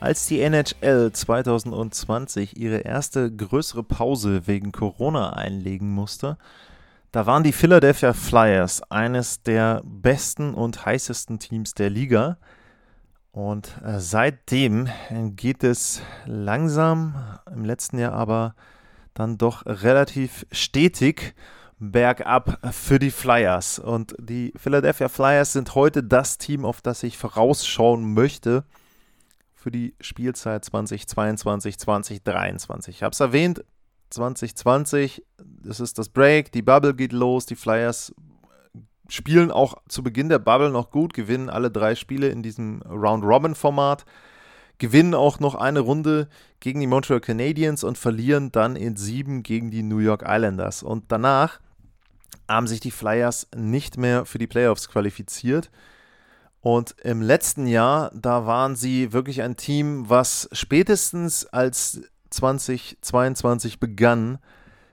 Als die NHL 2020 ihre erste größere Pause wegen Corona einlegen musste, da waren die Philadelphia Flyers eines der besten und heißesten Teams der Liga. Und äh, seitdem geht es langsam, im letzten Jahr aber dann doch relativ stetig bergab für die Flyers. Und die Philadelphia Flyers sind heute das Team, auf das ich vorausschauen möchte für die Spielzeit 2022, 2023. Ich habe es erwähnt, 2020, das ist das Break, die Bubble geht los, die Flyers spielen auch zu Beginn der Bubble noch gut, gewinnen alle drei Spiele in diesem Round-Robin-Format, gewinnen auch noch eine Runde gegen die Montreal Canadiens und verlieren dann in sieben gegen die New York Islanders. Und danach haben sich die Flyers nicht mehr für die Playoffs qualifiziert. Und im letzten Jahr, da waren sie wirklich ein Team, was spätestens als 2022 begann,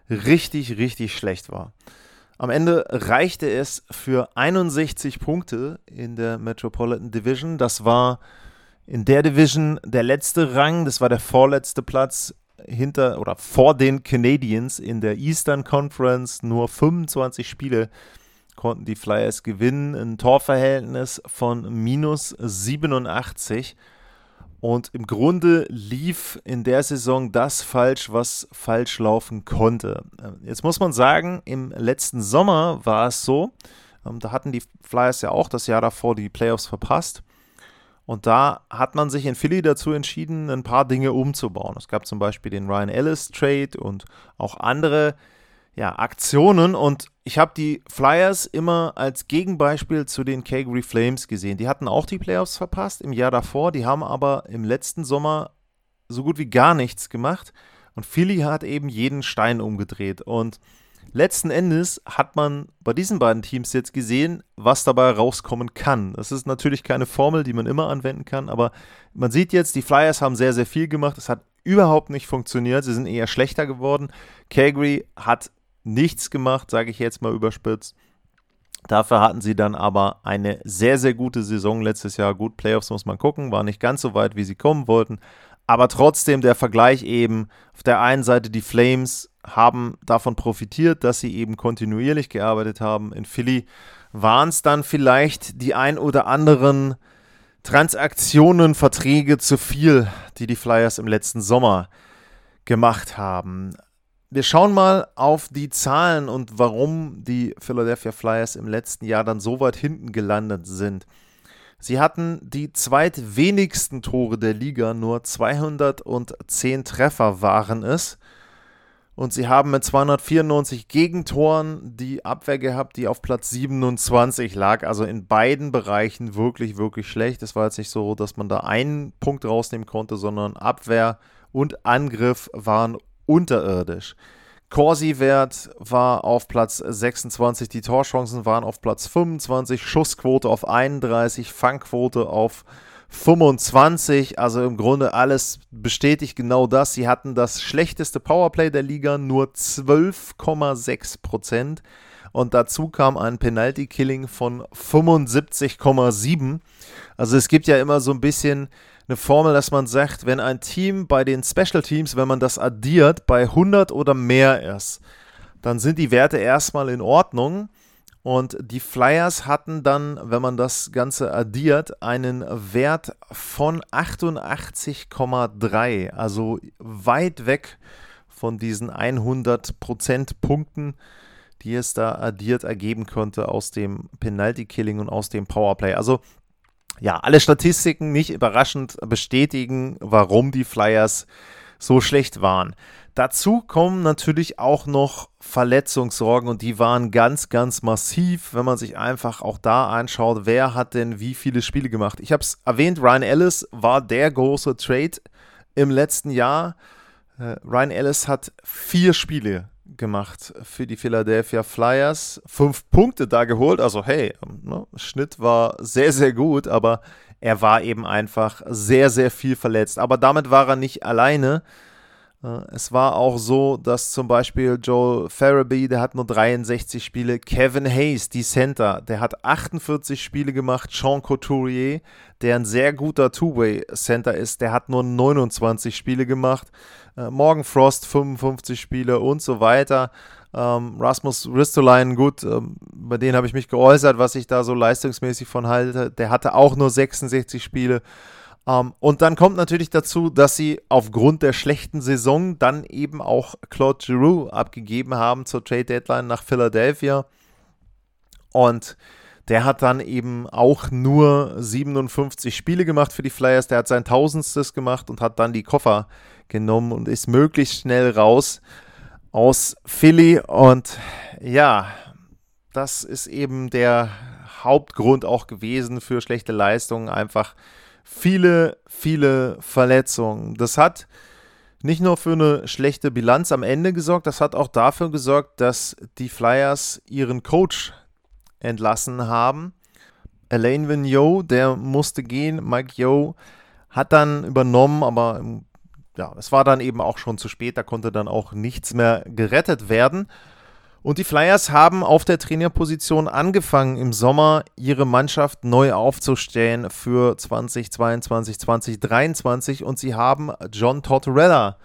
richtig, richtig schlecht war. Am Ende reichte es für 61 Punkte in der Metropolitan Division. Das war in der Division der letzte Rang, das war der vorletzte Platz hinter oder vor den Canadiens in der Eastern Conference. Nur 25 Spiele konnten die Flyers gewinnen. Ein Torverhältnis von minus 87. Und im Grunde lief in der Saison das falsch, was falsch laufen konnte. Jetzt muss man sagen, im letzten Sommer war es so, ähm, da hatten die Flyers ja auch das Jahr davor die Playoffs verpasst. Und da hat man sich in Philly dazu entschieden, ein paar Dinge umzubauen. Es gab zum Beispiel den Ryan Ellis Trade und auch andere ja, Aktionen und ich habe die Flyers immer als Gegenbeispiel zu den Calgary Flames gesehen. Die hatten auch die Playoffs verpasst im Jahr davor, die haben aber im letzten Sommer so gut wie gar nichts gemacht und Philly hat eben jeden Stein umgedreht und letzten Endes hat man bei diesen beiden Teams jetzt gesehen, was dabei rauskommen kann. Das ist natürlich keine Formel, die man immer anwenden kann, aber man sieht jetzt, die Flyers haben sehr, sehr viel gemacht. Es hat überhaupt nicht funktioniert. Sie sind eher schlechter geworden. Calgary hat nichts gemacht, sage ich jetzt mal überspitzt. Dafür hatten sie dann aber eine sehr, sehr gute Saison letztes Jahr. Gut, Playoffs muss man gucken, war nicht ganz so weit, wie sie kommen wollten. Aber trotzdem der Vergleich eben, auf der einen Seite die Flames haben davon profitiert, dass sie eben kontinuierlich gearbeitet haben. In Philly waren es dann vielleicht die ein oder anderen Transaktionen, Verträge zu viel, die die Flyers im letzten Sommer gemacht haben. Wir schauen mal auf die Zahlen und warum die Philadelphia Flyers im letzten Jahr dann so weit hinten gelandet sind. Sie hatten die zweitwenigsten Tore der Liga, nur 210 Treffer waren es. Und sie haben mit 294 Gegentoren die Abwehr gehabt, die auf Platz 27 lag. Also in beiden Bereichen wirklich, wirklich schlecht. Es war jetzt nicht so, dass man da einen Punkt rausnehmen konnte, sondern Abwehr und Angriff waren unterirdisch. Corsi-Wert war auf Platz 26, die Torchancen waren auf Platz 25, Schussquote auf 31, Fangquote auf 25. Also im Grunde alles bestätigt genau das. Sie hatten das schlechteste Powerplay der Liga, nur 12,6 Prozent. Und dazu kam ein Penalty-Killing von 75,7. Also es gibt ja immer so ein bisschen eine Formel, dass man sagt, wenn ein Team bei den Special Teams, wenn man das addiert, bei 100 oder mehr ist, dann sind die Werte erstmal in Ordnung. Und die Flyers hatten dann, wenn man das Ganze addiert, einen Wert von 88,3, also weit weg von diesen 100 Punkten, die es da addiert ergeben konnte aus dem Penalty Killing und aus dem Powerplay. Also ja, alle Statistiken nicht überraschend bestätigen, warum die Flyers so schlecht waren. Dazu kommen natürlich auch noch Verletzungssorgen und die waren ganz, ganz massiv, wenn man sich einfach auch da anschaut, wer hat denn wie viele Spiele gemacht. Ich habe es erwähnt, Ryan Ellis war der große Trade im letzten Jahr. Äh, Ryan Ellis hat vier Spiele gemacht für die Philadelphia Flyers. Fünf Punkte da geholt. Also hey, ne, Schnitt war sehr, sehr gut, aber er war eben einfach sehr, sehr viel verletzt. Aber damit war er nicht alleine. Äh, es war auch so, dass zum Beispiel Joel Farabee, der hat nur 63 Spiele, Kevin Hayes, die Center, der hat 48 Spiele gemacht, Sean Couturier, der ein sehr guter Two-Way-Center ist, der hat nur 29 Spiele gemacht, äh, Morgan Frost 55 Spiele und so weiter. Ähm, Rasmus Ristolainen, gut, ähm, bei denen habe ich mich geäußert, was ich da so leistungsmäßig von halte. Der hatte auch nur 66 Spiele. Um, ähm, und dann kommt natürlich dazu, dass sie aufgrund der schlechten Saison dann eben auch Claude Giroux abgegeben haben zur Trade Deadline nach Philadelphia. Und der hat dann eben auch nur 57 Spiele gemacht für die Flyers. Der hat sein Tausendstes gemacht und hat dann die Koffer genommen und ist möglichst schnell raus aus Philly. Und ja, das ist eben der Hauptgrund auch gewesen für schlechte Leistungen. Einfach viele, viele Verletzungen. Das hat nicht nur für eine schlechte Bilanz am Ende gesorgt, das hat auch dafür gesorgt, dass die Flyers ihren Coach entlassen haben. Elaine Vigneault, der musste gehen. Mike Yo hat dann übernommen, aber ja, es war dann eben auch schon zu spät. Da konnte dann auch nichts mehr gerettet werden. Und die Flyers haben auf der Trainerposition angefangen, im Sommer ihre Mannschaft neu aufzustellen für 2022, 2023. Und sie haben John Tortorella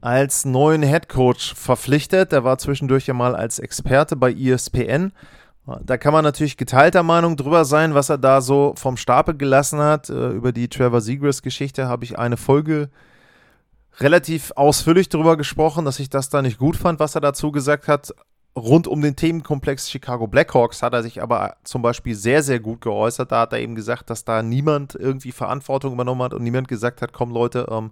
als neuen Head Coach verpflichtet. Der war zwischendurch ja mal als Experte bei ESPN. Da kann man natürlich geteilter Meinung drüber sein, was er da so vom Stapel gelassen hat. Äh, über die Trevor Seagrass-Geschichte habe ich eine Folge relativ ausführlich drüber gesprochen, dass ich das da nicht gut fand, was er dazu gesagt hat rund um den Themenkomplex Chicago Blackhawks hat er sich aber zum Beispiel sehr, sehr gut geäußert. Da hat er eben gesagt, dass da niemand irgendwie Verantwortung übernommen hat und niemand gesagt hat, komm Leute, ähm,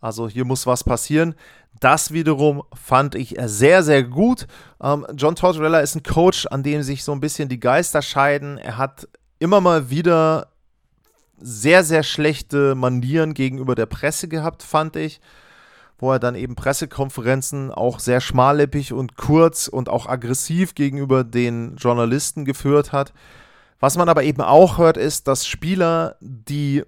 also hier muss was passieren. Das wiederum fand ich sehr, sehr gut. Ähm, John Tortorella ist ein Coach, an dem sich so ein bisschen die Geister scheiden. Er hat immer mal wieder sehr, sehr schlechte Manieren gegenüber der Presse gehabt, fand ich wo er dann eben Pressekonferenzen auch sehr schmallippig und kurz und auch aggressiv gegenüber den Journalisten geführt hat. Was man aber eben auch hört, ist, dass Spieler, die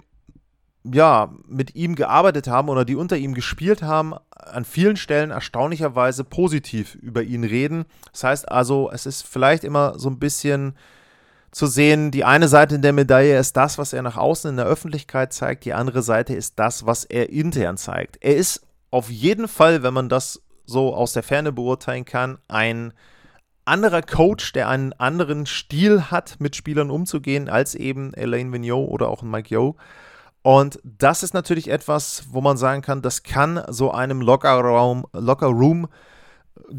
ja mit ihm gearbeitet haben oder die unter ihm gespielt haben, an vielen Stellen erstaunlicherweise positiv über ihn reden. Das heißt also, es ist vielleicht immer so ein bisschen zu sehen, die eine Seite der Medaille ist das, was er nach außen in der Öffentlichkeit zeigt, die andere Seite ist das, was er intern zeigt. Er ist auf jeden Fall, wenn man das so aus der Ferne beurteilen kann, ein anderer Coach, der einen anderen Stil hat, mit Spielern umzugehen, als eben Elaine Vigneault oder auch Mike Yo. Und das ist natürlich etwas, wo man sagen kann, das kann so einem Lockerraum, Locker Room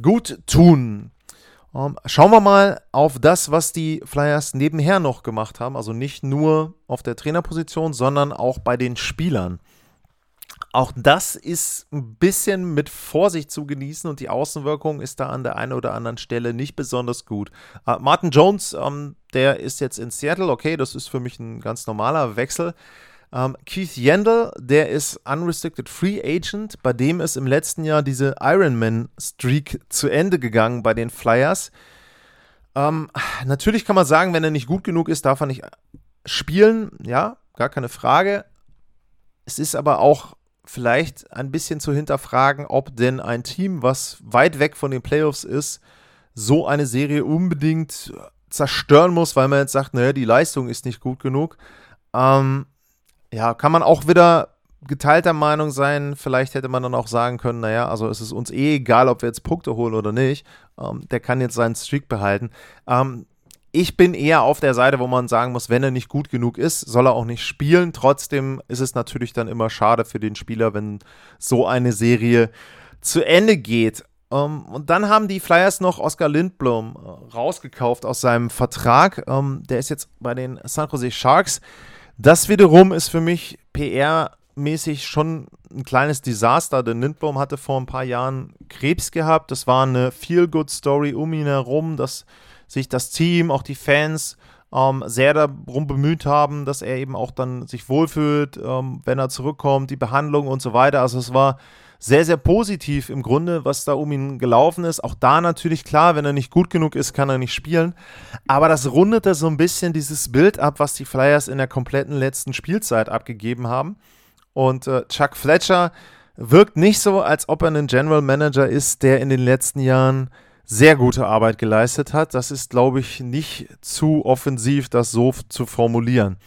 gut tun. Um, ähm, schauen wir mal auf das, was die Flyers nebenher noch gemacht haben. Also nicht nur auf der Trainerposition, sondern auch bei den Spielern. Auch das ist ein bisschen mit Vorsicht zu genießen und die Außenwirkung ist da an der einen oder anderen Stelle nicht besonders gut. Uh, Martin Jones, ähm, der ist jetzt in Seattle, okay, das ist für mich ein ganz normaler Wechsel. Ähm, Keith Yandel, der ist Unrestricted Free Agent, bei dem ist im letzten Jahr diese Ironman-Streak zu Ende gegangen bei den Flyers. Ähm, natürlich kann man sagen, wenn er nicht gut genug ist, darf er nicht spielen, ja, gar keine Frage. Es ist aber auch vielleicht ein bisschen zu hinterfragen, ob denn ein Team, was weit weg von den Playoffs ist, so eine Serie unbedingt zerstören muss, weil man jetzt sagt, naja, die Leistung ist nicht gut genug. Ähm, ja, kann man auch wieder geteilter Meinung sein. Vielleicht hätte man dann auch sagen können, naja, also es ist uns eh egal, ob wir jetzt Punkte holen oder nicht. Ähm, der kann jetzt seinen Streak behalten. Ähm, ich bin eher auf der Seite, wo man sagen muss, wenn er nicht gut genug ist, soll er auch nicht spielen. Trotzdem ist es natürlich dann immer schade für den Spieler, wenn so eine Serie zu Ende geht. Um, ähm, und dann haben die Flyers noch Oscar Lindblom äh, rausgekauft aus seinem Vertrag. Um, ähm, der ist jetzt bei den San Jose Sharks. Das wiederum ist für mich PR-mäßig schon ein kleines Desaster, denn Lindblom hatte vor ein paar Jahren Krebs gehabt. Das war eine Feel-Good-Story um ihn herum. Das sich das Team, auch die Fans ähm, sehr darum bemüht haben, dass er eben auch dann sich wohlfühlt, ähm, wenn er zurückkommt, die Behandlung und so weiter. Also es war sehr, sehr positiv im Grunde, was da um ihn gelaufen ist. Auch da natürlich klar, wenn er nicht gut genug ist, kann er nicht spielen. Aber das rundete so ein bisschen dieses Bild ab, was die Flyers in der kompletten letzten Spielzeit abgegeben haben. Und äh, Chuck Fletcher wirkt nicht so, als ob er ein General Manager ist, der in den letzten Jahren sehr gute Arbeit geleistet hat. Das ist, glaube ich, nicht zu offensiv, das so zu formulieren.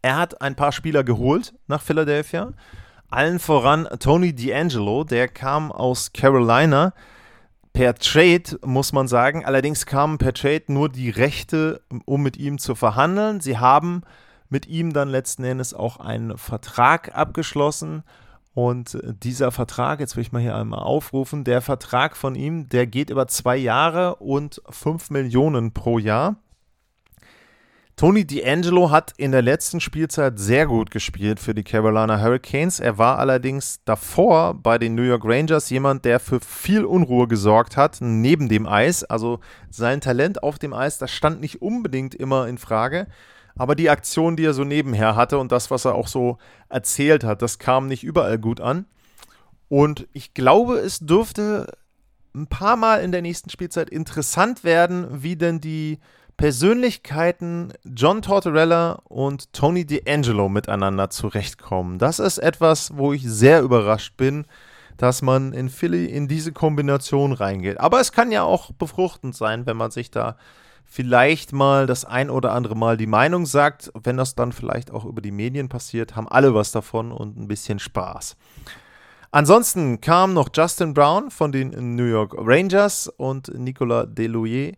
Er hat ein paar Spieler geholt nach Philadelphia. Allen voran Tony D'Angelo, der kam aus Carolina per Trade, muss man sagen. Allerdings kamen per Trade nur die Rechte, um mit ihm zu verhandeln. Sie haben mit ihm dann letzten Endes auch einen Vertrag abgeschlossen. Und dieser Vertrag, jetzt will ich mal hier einmal aufrufen, der Vertrag von ihm, der geht über zwei Jahre und fünf Millionen pro Jahr. Tony D'Angelo hat in der letzten Spielzeit sehr gut gespielt für die Carolina Hurricanes. Er war allerdings davor bei den New York Rangers jemand, der für viel Unruhe gesorgt hat, neben dem Eis. Also sein Talent auf dem Eis, das stand nicht unbedingt immer in Frage. Aber die Aktion, die er so nebenher hatte und das, was er auch so erzählt hat, das kam nicht überall gut an. Und ich glaube, es dürfte ein paar Mal in der nächsten Spielzeit interessant werden, wie denn die Persönlichkeiten John Tortorella und Tony D'Angelo miteinander zurechtkommen. Das ist etwas, wo ich sehr überrascht bin, dass man in Philly in diese Kombination reingeht. Aber es kann ja auch befruchtend sein, wenn man sich da vielleicht mal das ein oder andere Mal die Meinung sagt. Wenn das dann vielleicht auch über die Medien passiert, haben alle was davon und ein bisschen Spaß. Ansonsten kam noch Justin Brown von den New York Rangers und Nicolas Delouier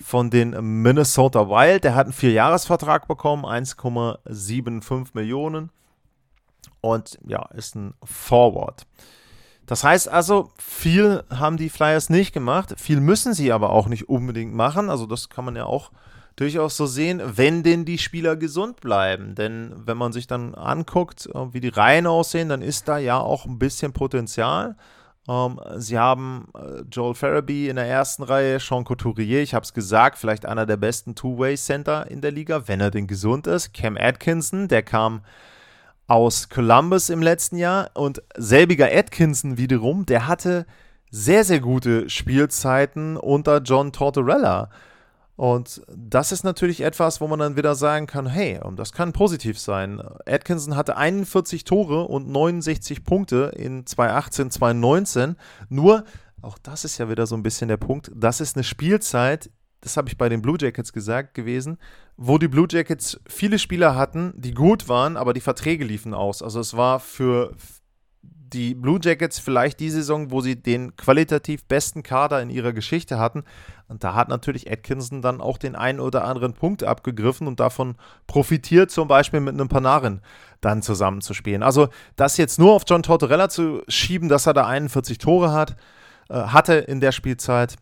von den Minnesota Wild. Der hat einen Vierjahresvertrag bekommen, 1,75 Millionen. Und ja, ist ein Forward. Das heißt also, viel haben die Flyers nicht gemacht. Viel müssen sie aber auch nicht unbedingt machen. Also, das kann man ja auch durchaus so sehen, wenn denn die Spieler gesund bleiben. Denn wenn man sich dann anguckt, äh, wie die Reihen aussehen, dann ist da ja auch ein bisschen Potenzial. Ähm, sie haben äh, Joel Farabee in der ersten Reihe, Sean Couturier, ich habe es gesagt, vielleicht einer der besten Two-Way-Center in der Liga, wenn er denn gesund ist. Cam Atkinson, der kam aus Columbus im letzten Jahr und selbiger Atkinson wiederum, der hatte sehr, sehr gute Spielzeiten unter John Tortorella. Und das ist natürlich etwas, wo man dann wieder sagen kann, hey, das kann positiv sein. Atkinson hatte 41 Tore und 69 Punkte in 2018, 2019. Nur, auch das ist ja wieder so ein bisschen der Punkt, das ist eine Spielzeit, das habe ich bei den Blue Jackets gesagt gewesen, wo die Blue Jackets viele Spieler hatten, die gut waren, aber die Verträge liefen aus. Also es war für die Blue Jackets vielleicht die Saison, wo sie den qualitativ besten Kader in ihrer Geschichte hatten. Und da hat natürlich Atkinson dann auch den einen oder anderen Punkt abgegriffen und davon profitiert, zum Beispiel mit einem Panarin dann zusammenzuspielen. Also das jetzt nur auf John Tortorella zu schieben, dass er da 41 Tore hat, äh, hatte in der Spielzeit,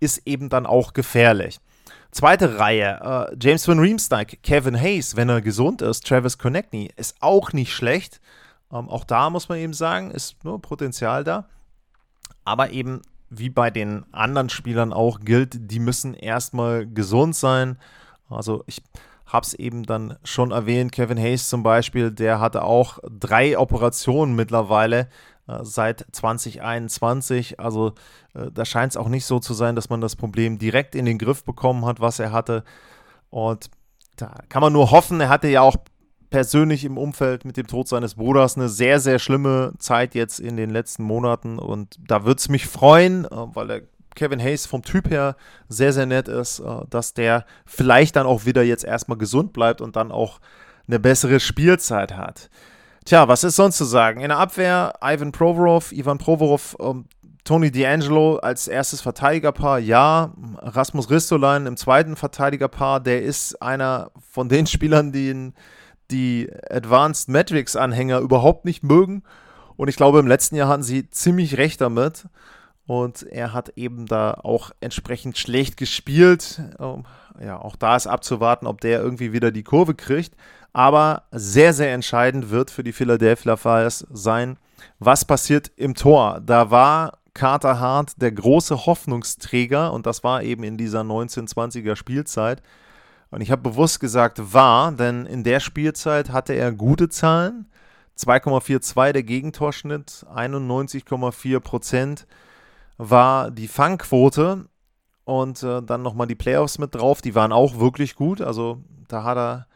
ist eben dann auch gefährlich. Zweite Reihe, äh, James Van Riemsdyk, Kevin Hayes, wenn er gesund ist, Travis Konechny, ist auch nicht schlecht. Ähm, auch da muss man eben sagen, ist nur Potenzial da. Aber eben wie bei den anderen Spielern auch gilt, die müssen erstmal gesund sein. Also ich habe es eben dann schon erwähnt, Kevin Hayes zum Beispiel, der hatte auch drei Operationen mittlerweile seit 2021. Also äh, da scheint es auch nicht so zu sein, dass man das Problem direkt in den Griff bekommen hat, was er hatte. Und da kann man nur hoffen, er hatte ja auch persönlich im Umfeld mit dem Tod seines Bruders eine sehr, sehr schlimme Zeit jetzt in den letzten Monaten. Und da würde es mich freuen, äh, weil der Kevin Hayes vom Typ her sehr, sehr nett ist, äh, dass der vielleicht dann auch wieder jetzt erstmal gesund bleibt und dann auch eine bessere Spielzeit hat. Tja, was ist sonst zu sagen? In der Abwehr Ivan Provorov, Ivan Provorov, ähm, Tony D'Angelo als erstes Verteidigerpaar, ja. Rasmus Ristolainen im zweiten Verteidigerpaar, der ist einer von den Spielern, die die Advanced Metrics Anhänger überhaupt nicht mögen. Und ich glaube, im letzten Jahr hatten sie ziemlich recht damit. Und er hat eben da auch entsprechend schlecht gespielt. Ähm, ja, auch da ist abzuwarten, ob der irgendwie wieder die Kurve kriegt. Aber sehr, sehr entscheidend wird für die Philadelphia Flyers sein, was passiert im Tor. Da war Carter Hart der große Hoffnungsträger und das war eben in dieser 1920er Spielzeit. Und ich habe bewusst gesagt war, denn in der Spielzeit hatte er gute Zahlen. 2,42 der Gegentorschnitt, 91,4 Prozent war die Fangquote und äh, dann nochmal die Playoffs mit drauf, die waren auch wirklich gut, also da hat er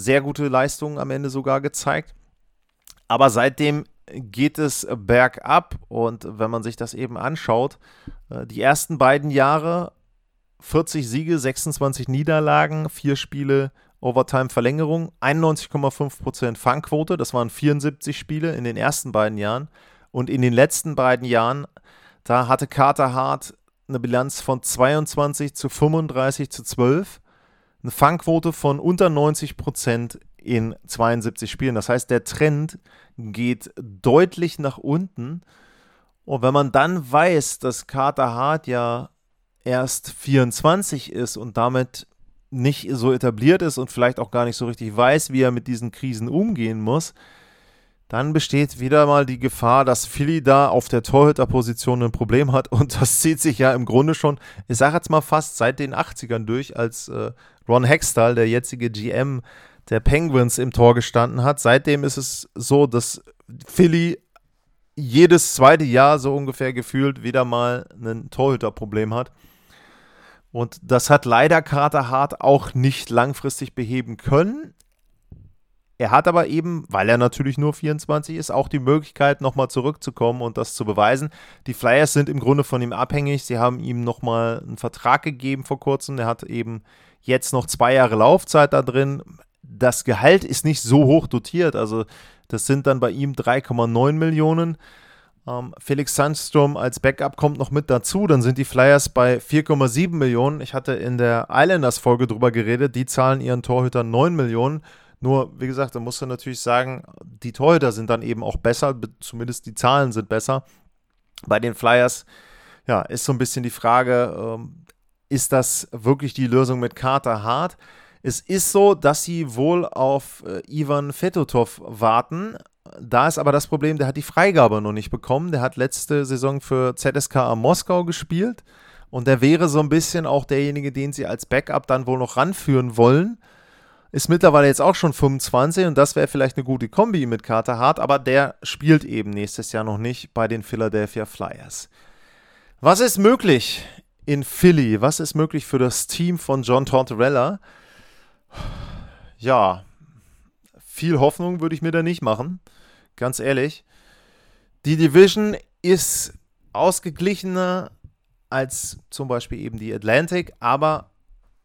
sehr gute Leistungen am Ende sogar gezeigt. Aber seitdem geht es bergab und wenn man sich das eben anschaut, äh, die ersten beiden Jahre 40 Siege, 26 Niederlagen, vier Spiele Overtime-Verlängerung, 91,5% Fangquote, das waren 74 Spiele in den ersten beiden Jahren. Und in den letzten beiden Jahren, da hatte Carter Hart eine Bilanz von 22 zu 35 zu 12, eine Fangquote von unter 90% in 72 Spielen. Das heißt, der Trend geht deutlich nach unten. Und wenn man dann weiß, dass Carter Hart ja erst 24 ist und damit nicht so etabliert ist und vielleicht auch gar nicht so richtig weiß, wie er mit diesen Krisen umgehen muss, dann besteht wieder mal die Gefahr, dass Philly da auf der Torhüterposition ein Problem hat und das zieht sich ja im Grunde schon, ich sage jetzt mal fast seit den 80ern durch, als äh, Ron Hextall, der jetzige GM der Penguins, im Tor gestanden hat. Seitdem ist es so, dass Philly jedes zweite Jahr so ungefähr gefühlt wieder mal ein Torhüterproblem hat. Und das hat leider Carter Hart auch nicht langfristig beheben können. Er hat aber eben, weil er natürlich nur 24 ist, auch die Möglichkeit, nochmal zurückzukommen und das zu beweisen. Die Flyers sind im Grunde von ihm abhängig. Sie haben ihm nochmal einen Vertrag gegeben vor kurzem. Er hat eben jetzt noch zwei Jahre Laufzeit da drin. Das Gehalt ist nicht so hoch dotiert. Also das sind dann bei ihm 3,9 Millionen. Ähm, Felix Sandstrom als Backup kommt noch mit dazu. Dann sind die Flyers bei 4,7 Millionen. Ich hatte in der Islanders-Folge drüber geredet. Die zahlen ihren Torhütern 9 Millionen. Nur, wie gesagt, da musst du natürlich sagen, die Torhüter sind dann eben auch besser, zumindest die Zahlen sind besser. Bei den Flyers, ja, ist so ein bisschen die Frage, ähm, ist das wirklich die Lösung mit Carter Hart? Es ist so, dass sie wohl auf äh, Ivan Fetotov warten. Da ist aber das Problem, der hat die Freigabe noch nicht bekommen. Der hat letzte Saison für ZSKA Moskau gespielt und der wäre so ein bisschen auch derjenige, den sie als Backup dann wohl noch ranführen wollen. Ist mittlerweile jetzt auch schon 25 und das wäre vielleicht eine gute Kombi mit Carter Hart, aber der spielt eben nächstes Jahr noch nicht bei den Philadelphia Flyers. Was ist möglich in Philly? Was ist möglich für das Team von John Tortorella? Ja, viel Hoffnung würde ich mir da nicht machen ganz ehrlich. Die Division ist ausgeglichener als zum Beispiel eben die Atlantic, aber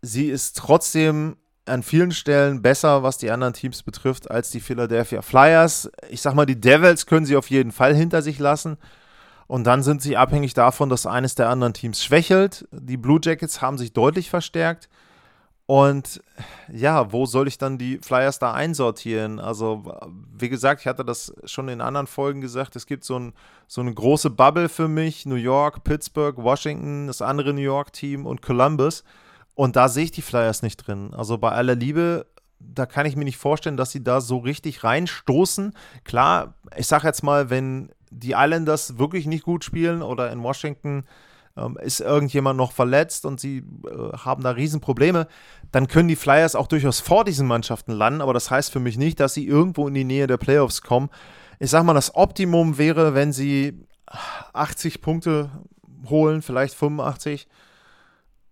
sie ist trotzdem an vielen Stellen besser, was die anderen Teams betrifft, als die Philadelphia Flyers. Ich sag mal, die Devils können sie auf jeden Fall hinter sich lassen. Und dann sind sie abhängig davon, dass eines der anderen Teams schwächelt. Die Blue Jackets haben sich deutlich verstärkt. Und ja, wo soll ich dann die Flyers da einsortieren? Also, wie gesagt, ich hatte das schon in anderen Folgen gesagt, es gibt so, ein, so eine große Bubble für mich, New York, Pittsburgh, Washington, das andere New York-Team und Columbus. Und da sehe ich die Flyers nicht drin. Also bei aller Liebe, da kann ich mir nicht vorstellen, dass sie da so richtig reinstoßen. Klar, ich sage jetzt mal, wenn die Islanders wirklich nicht gut spielen oder in Washington ähm, ist irgendjemand noch verletzt und sie äh, haben da Riesenprobleme, dann können die Flyers auch durchaus vor diesen Mannschaften landen, aber das heißt für mich nicht, dass sie irgendwo in die Nähe der Playoffs kommen. Ich sag mal, das Optimum wäre, wenn sie 80 Punkte holen, vielleicht 85.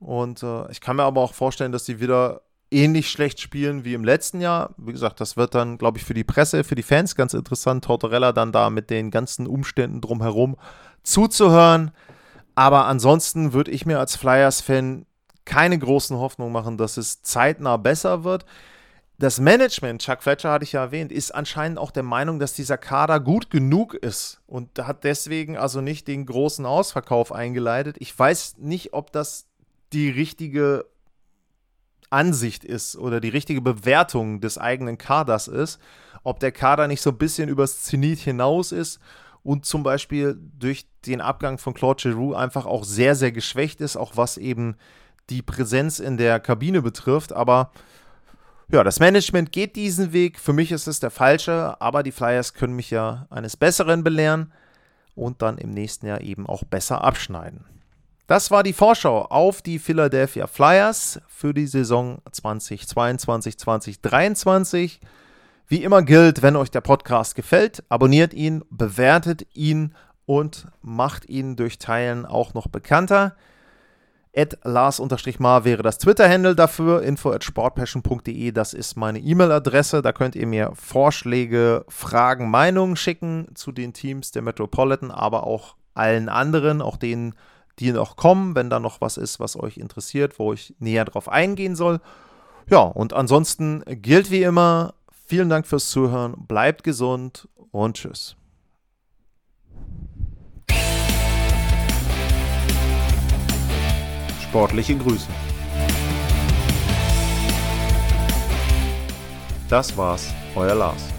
Und äh, ich kann mir aber auch vorstellen, dass sie wieder ähnlich schlecht spielen wie im letzten Jahr. Wie gesagt, das wird dann, glaube ich, für die Presse, für die Fans ganz interessant, Tortorella dann da mit den ganzen Umständen drumherum zuzuhören. Aber ansonsten würde ich mir als Flyers-Fan keine großen Hoffnungen machen, dass es zeitnah besser wird. Das Management, Chuck Fletcher hatte ich ja erwähnt, ist anscheinend auch der Meinung, dass dieser Kader gut genug ist und hat deswegen also nicht den großen Ausverkauf eingeleitet. Ich weiß nicht, ob das die richtige Ansicht ist oder die richtige Bewertung des eigenen Kaders ist. Ob der Kader nicht so ein bisschen übers Zenit hinaus ist und zum Beispiel durch den Abgang von Claude Giroux einfach auch sehr, sehr geschwächt ist, auch was eben die Präsenz in der Kabine betrifft. Aber ja, das Management geht diesen Weg. Für mich ist es der falsche, aber die Flyers können mich ja eines Besseren belehren und dann im nächsten Jahr eben auch besser abschneiden. Das war die Vorschau auf die Philadelphia Flyers für die Saison 2022-2023. Wie immer gilt, wenn euch der Podcast gefällt, abonniert ihn, bewertet ihn und macht ihn durch Teilen auch noch bekannter. At Lars-Mar wäre das Twitter-Handle dafür, info at sportpassion.de, das ist meine E-Mail-Adresse. Da könnt ihr mir Vorschläge, Fragen, Meinungen schicken zu den Teams der Metropolitan, aber auch allen anderen, auch denen, die noch kommen, wenn da noch was ist, was euch interessiert, wo ich näher drauf eingehen soll. Ja, und ansonsten gilt wie immer, vielen Dank fürs Zuhören, bleibt gesund und tschüss. Sportliche Grüße. Das war's, euer Lars.